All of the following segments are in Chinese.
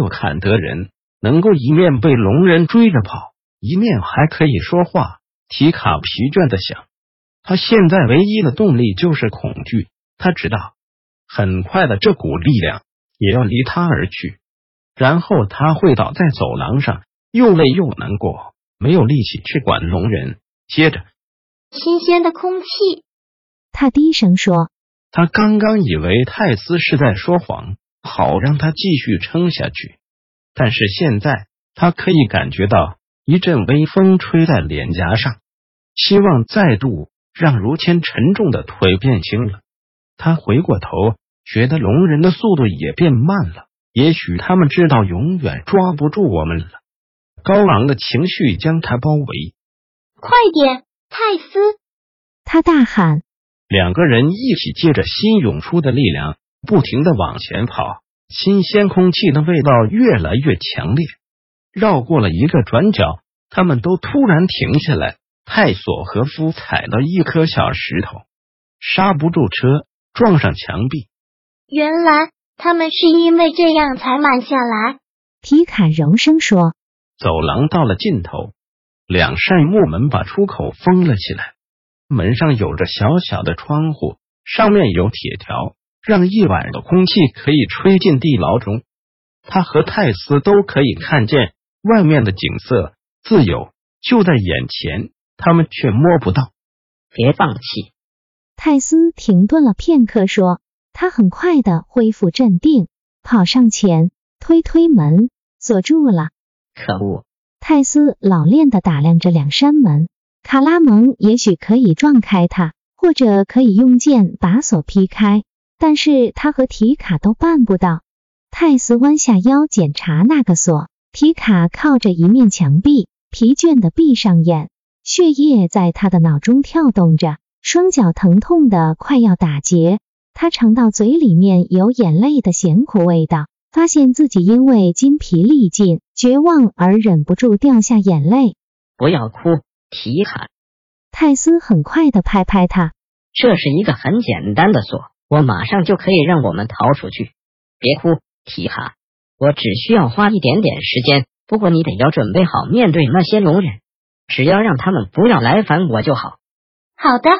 有坎德人能够一面被龙人追着跑，一面还可以说话。提卡疲倦的想，他现在唯一的动力就是恐惧。他知道，很快的这股力量也要离他而去，然后他会倒在走廊上，又累又难过，没有力气去管龙人。接着，新鲜的空气，他低声说：“他刚刚以为泰斯是在说谎。”好让他继续撑下去，但是现在他可以感觉到一阵微风吹在脸颊上，希望再度让如谦沉重的腿变轻了。他回过头，觉得龙人的速度也变慢了。也许他们知道永远抓不住我们了。高昂的情绪将他包围。快点，泰斯！他大喊。两个人一起借着新涌出的力量。不停的往前跑，新鲜空气的味道越来越强烈。绕过了一个转角，他们都突然停下来。泰索和夫踩了一颗小石头，刹不住车，撞上墙壁。原来他们是因为这样才慢下来。皮卡柔声说：“走廊到了尽头，两扇木门把出口封了起来。门上有着小小的窗户，上面有铁条。”让夜晚的空气可以吹进地牢中，他和泰斯都可以看见外面的景色，自由就在眼前，他们却摸不到。别放弃！泰斯停顿了片刻，说：“他很快的恢复镇定，跑上前推推门，锁住了。可恶！”泰斯老练的打量着两扇门，卡拉蒙也许可以撞开它，或者可以用剑把锁劈开。但是他和提卡都办不到。泰斯弯下腰检查那个锁，提卡靠着一面墙壁，疲倦的闭上眼，血液在他的脑中跳动着，双脚疼痛的快要打结。他尝到嘴里面有眼泪的咸苦味道，发现自己因为筋疲力尽、绝望而忍不住掉下眼泪。不要哭，提卡。泰斯很快的拍拍他，这是一个很简单的锁。我马上就可以让我们逃出去，别哭，提卡，我只需要花一点点时间。不过你得要准备好面对那些龙人，只要让他们不要来烦我就好。好的，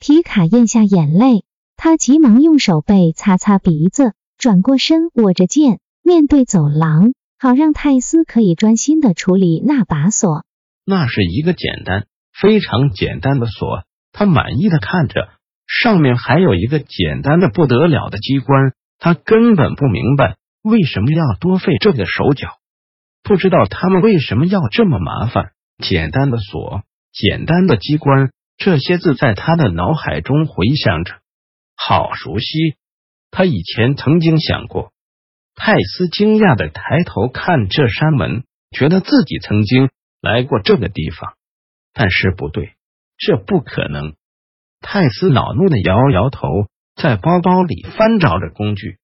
提卡咽下眼泪，他急忙用手背擦擦鼻子，转过身握着剑，面对走廊，好让泰斯可以专心的处理那把锁。那是一个简单、非常简单的锁，他满意的看着。上面还有一个简单的不得了的机关，他根本不明白为什么要多费这个手脚，不知道他们为什么要这么麻烦。简单的锁，简单的机关，这些字在他的脑海中回响着，好熟悉。他以前曾经想过。泰斯惊讶的抬头看这扇门，觉得自己曾经来过这个地方，但是不对，这不可能。泰斯恼怒的摇摇头，在包包里翻找着工具，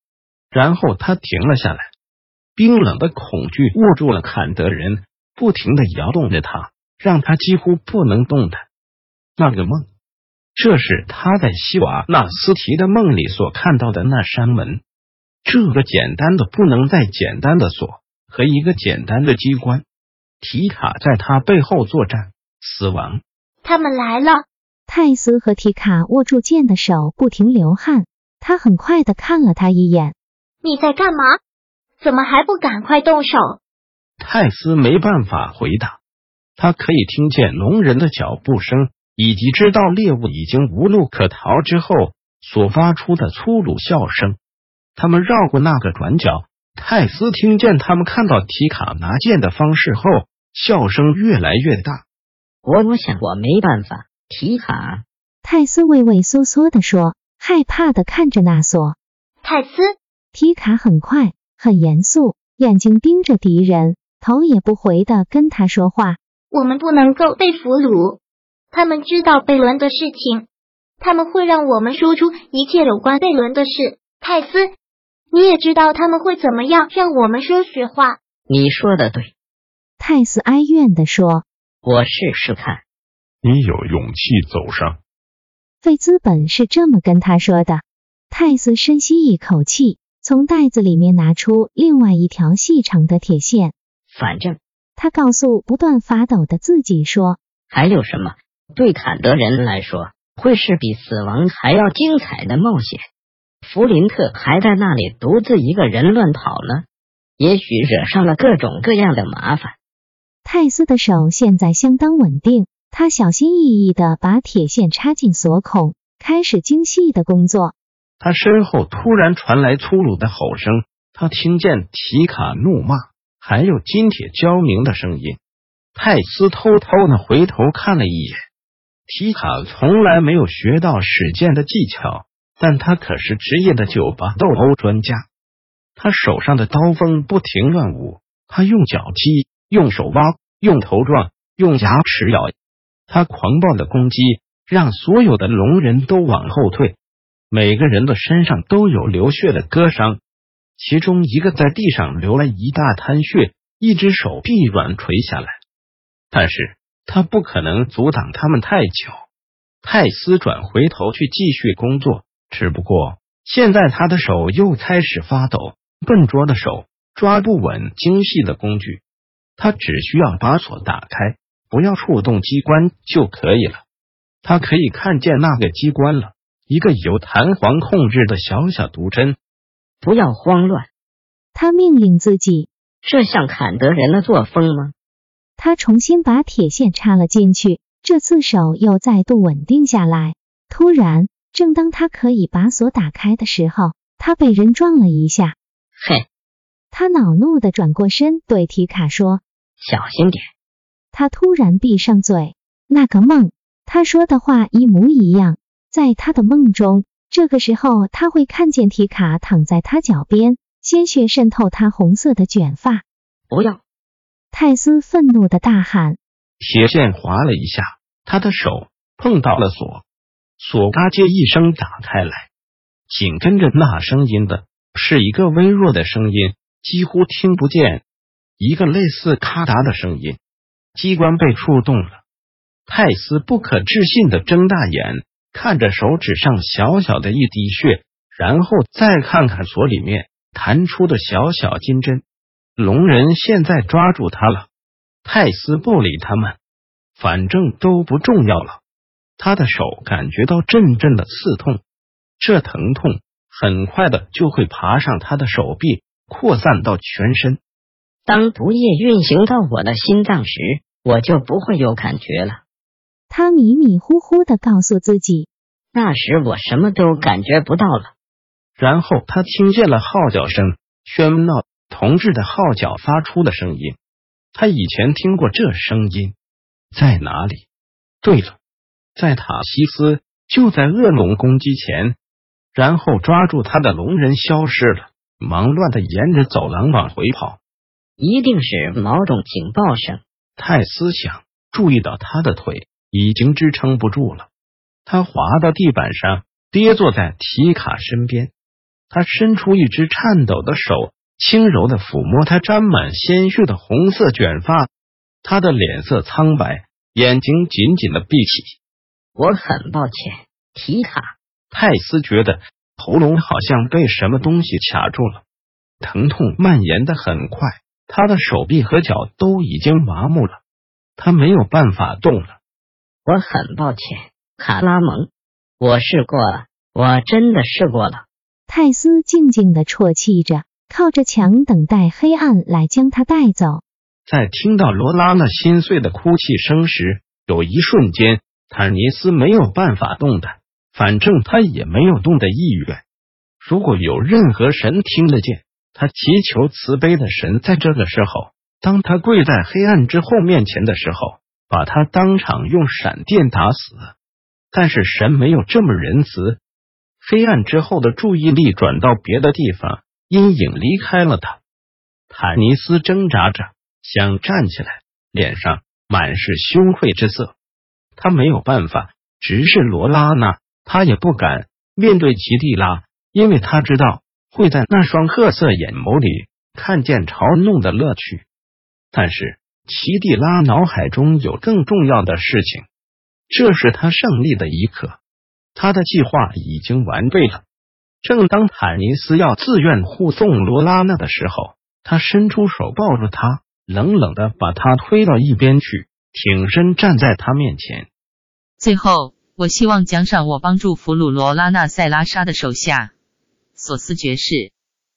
然后他停了下来。冰冷的恐惧握住了坎德人，不停的摇动着他，让他几乎不能动弹。那个梦，这是他在西瓦纳斯提的梦里所看到的那扇门。这个简单的不能再简单的锁和一个简单的机关，提卡在他背后作战，死亡。他们来了。泰斯和提卡握住剑的手不停流汗，他很快的看了他一眼。你在干嘛？怎么还不赶快动手？泰斯没办法回答，他可以听见龙人的脚步声，以及知道猎物已经无路可逃之后所发出的粗鲁笑声。他们绕过那个转角，泰斯听见他们看到提卡拿剑的方式后，笑声越来越大。我我想我没办法。提卡，泰斯畏畏缩缩的说，害怕的看着那索。泰斯，提卡很快，很严肃，眼睛盯着敌人，头也不回的跟他说话。我们不能够被俘虏。他们知道贝伦的事情，他们会让我们说出一切有关贝伦的事。泰斯，你也知道他们会怎么样让我们说实话。你说的对，泰斯哀怨的说。我试试看。你有勇气走上。费兹本是这么跟他说的。泰斯深吸一口气，从袋子里面拿出另外一条细长的铁线。反正他告诉不断发抖的自己说：“还有什么？对坎德人来说，会是比死亡还要精彩的冒险。弗林特还在那里独自一个人乱跑呢，也许惹上了各种各样的麻烦。”泰斯的手现在相当稳定，他小心翼翼的把铁线插进锁孔，开始精细的工作。他身后突然传来粗鲁的吼声，他听见提卡怒骂，还有金铁交鸣的声音。泰斯偷偷的回头看了一眼，提卡从来没有学到使剑的技巧，但他可是职业的酒吧斗殴专家。他手上的刀锋不停乱舞，他用脚踢。用手挖，用头撞，用牙齿咬，他狂暴的攻击让所有的龙人都往后退，每个人的身上都有流血的割伤，其中一个在地上流了一大滩血，一只手臂软垂下来。但是他不可能阻挡他们太久。泰斯转回头去继续工作，只不过现在他的手又开始发抖，笨拙的手抓不稳精细的工具。他只需要把锁打开，不要触动机关就可以了。他可以看见那个机关了，一个由弹簧控制的小小毒针。不要慌乱，他命令自己。这像坎德人的作风吗？他重新把铁线插了进去，这次手又再度稳定下来。突然，正当他可以把锁打开的时候，他被人撞了一下。嘿！他恼怒的转过身，对提卡说。小心点！他突然闭上嘴。那个梦，他说的话一模一样。在他的梦中，这个时候他会看见提卡躺在他脚边，鲜血渗透他红色的卷发。不要！泰斯愤怒的大喊。铁线划了一下，他的手碰到了锁，锁嘎吱一声打开来。紧跟着那声音的是一个微弱的声音，几乎听不见。一个类似咔嗒的声音，机关被触动了。泰斯不可置信的睁大眼，看着手指上小小的一滴血，然后再看看锁里面弹出的小小金针。龙人现在抓住他了。泰斯不理他们，反正都不重要了。他的手感觉到阵阵的刺痛，这疼痛很快的就会爬上他的手臂，扩散到全身。当毒液运行到我的心脏时，我就不会有感觉了。他迷迷糊糊的告诉自己，那时我什么都感觉不到了。然后他听见了号角声，喧闹同志的号角发出的声音。他以前听过这声音，在哪里？对了，在塔西斯，就在恶龙攻击前。然后抓住他的龙人消失了，忙乱的沿着走廊往回跑。一定是某种警报声。泰斯想，注意到他的腿已经支撑不住了，他滑到地板上，跌坐在提卡身边。他伸出一只颤抖的手，轻柔的抚摸他沾满鲜血的红色卷发。他的脸色苍白，眼睛紧紧的闭起。我很抱歉，提卡。泰斯觉得喉咙好像被什么东西卡住了，疼痛蔓延的很快。他的手臂和脚都已经麻木了，他没有办法动了。我很抱歉，卡拉蒙，我试过了，我真的试过了。泰斯静静的啜泣着，靠着墙等待黑暗来将他带走。在听到罗拉那心碎的哭泣声时，有一瞬间，坦尼斯没有办法动弹，反正他也没有动的意愿。如果有任何神听得见。他祈求慈悲的神，在这个时候，当他跪在黑暗之后面前的时候，把他当场用闪电打死。但是神没有这么仁慈。黑暗之后的注意力转到别的地方，阴影离开了他。坦尼斯挣扎着想站起来，脸上满是羞愧之色。他没有办法直视罗拉娜，他也不敢面对奇蒂拉，因为他知道会在那双褐色眼眸里看见嘲弄的乐趣。但是奇蒂拉脑海中有更重要的事情，这是他胜利的一刻。他的计划已经完备了。正当坦尼斯要自愿护送罗拉娜的时候，他伸出手抱住她，冷冷的把她推到一边去，挺身站在她面前。最后，我希望奖赏我帮助俘虏罗拉娜塞拉莎的手下索斯爵士。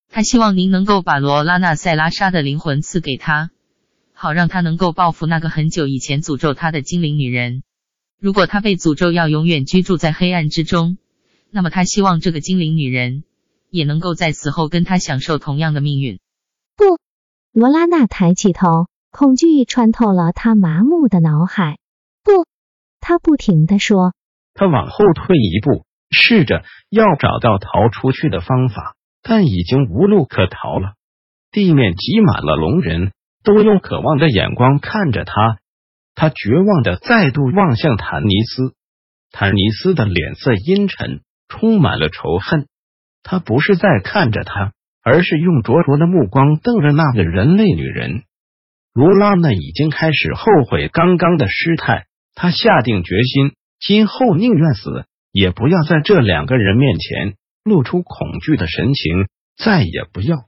他希望您能够把罗拉娜塞拉莎的灵魂赐给他，好让他能够报复那个很久以前诅咒他的精灵女人。如果他被诅咒要永远居住在黑暗之中，那么他希望这个精灵女人也能够在死后跟他享受同样的命运。不，罗拉娜抬起头，恐惧穿透了他麻木的脑海。不，他不停的说。他往后退一步，试着要找到逃出去的方法，但已经无路可逃了。地面挤满了龙人，都用渴望的眼光看着他。他绝望的再度望向坦尼斯，坦尼斯的脸色阴沉，充满了仇恨。他不是在看着他。而是用灼灼的目光瞪着那个人类女人。卢拉娜已经开始后悔刚刚的失态，她下定决心，今后宁愿死，也不要在这两个人面前露出恐惧的神情，再也不要。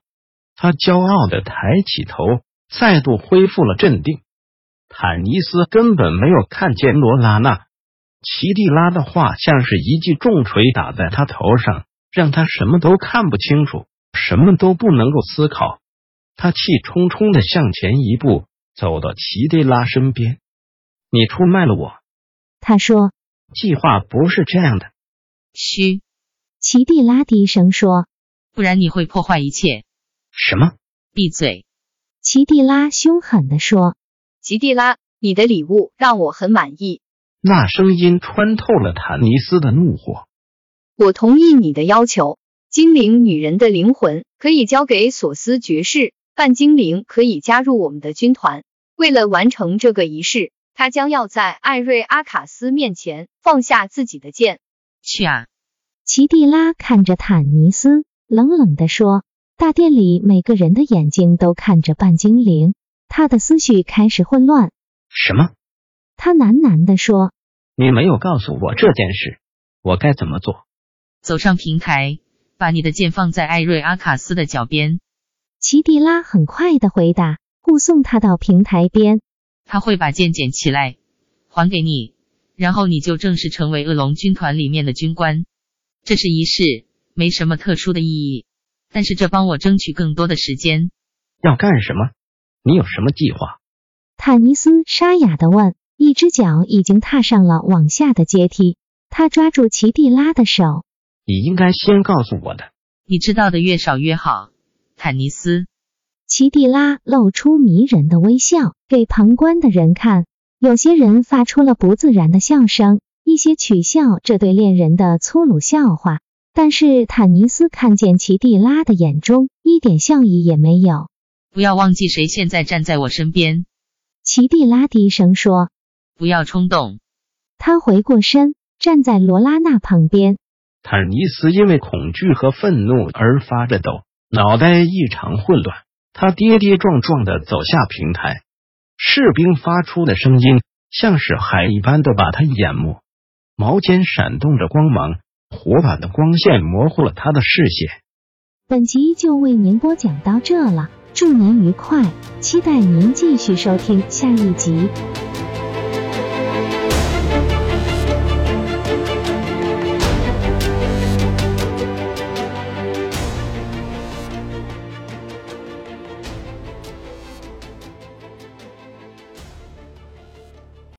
他骄傲的抬起头，再度恢复了镇定。坦尼斯根本没有看见罗拉娜，奇蒂拉的话像是一记重锤打在他头上，让他什么都看不清楚。什么都不能够思考，他气冲冲的向前一步，走到齐蒂拉身边。你出卖了我，他说。计划不是这样的。嘘，奇蒂拉低声说。不然你会破坏一切。什么？闭嘴！奇蒂拉凶狠的说。奇蒂拉，你的礼物让我很满意。那声音穿透了坦尼斯的怒火。我同意你的要求。精灵女人的灵魂可以交给索斯爵士，半精灵可以加入我们的军团。为了完成这个仪式，他将要在艾瑞阿卡斯面前放下自己的剑。去啊！奇蒂拉看着坦尼斯，冷冷地说。大殿里每个人的眼睛都看着半精灵，他的思绪开始混乱。什么？他喃喃地说：“你没有告诉我这件事，我该怎么做？”走上平台。把你的剑放在艾瑞阿卡斯的脚边。奇蒂拉很快的回答，护送他到平台边。他会把剑捡起来，还给你，然后你就正式成为恶龙军团里面的军官。这是仪式，没什么特殊的意义，但是这帮我争取更多的时间。要干什么？你有什么计划？坦尼斯沙哑的问，一只脚已经踏上了往下的阶梯。他抓住奇蒂拉的手。你应该先告诉我的。你知道的越少越好，坦尼斯。奇蒂拉露出迷人的微笑，给旁观的人看。有些人发出了不自然的笑声，一些取笑这对恋人的粗鲁笑话。但是坦尼斯看见奇蒂拉的眼中一点笑意也没有。不要忘记谁现在站在我身边。奇蒂拉低声说。不要冲动。他回过身，站在罗拉娜旁边。坦尼斯因为恐惧和愤怒而发着抖，脑袋异常混乱。他跌跌撞撞的走下平台，士兵发出的声音像是海一般的把他淹没。毛尖闪动着光芒，火把的光线模糊了他的视线。本集就为您播讲到这了，祝您愉快，期待您继续收听下一集。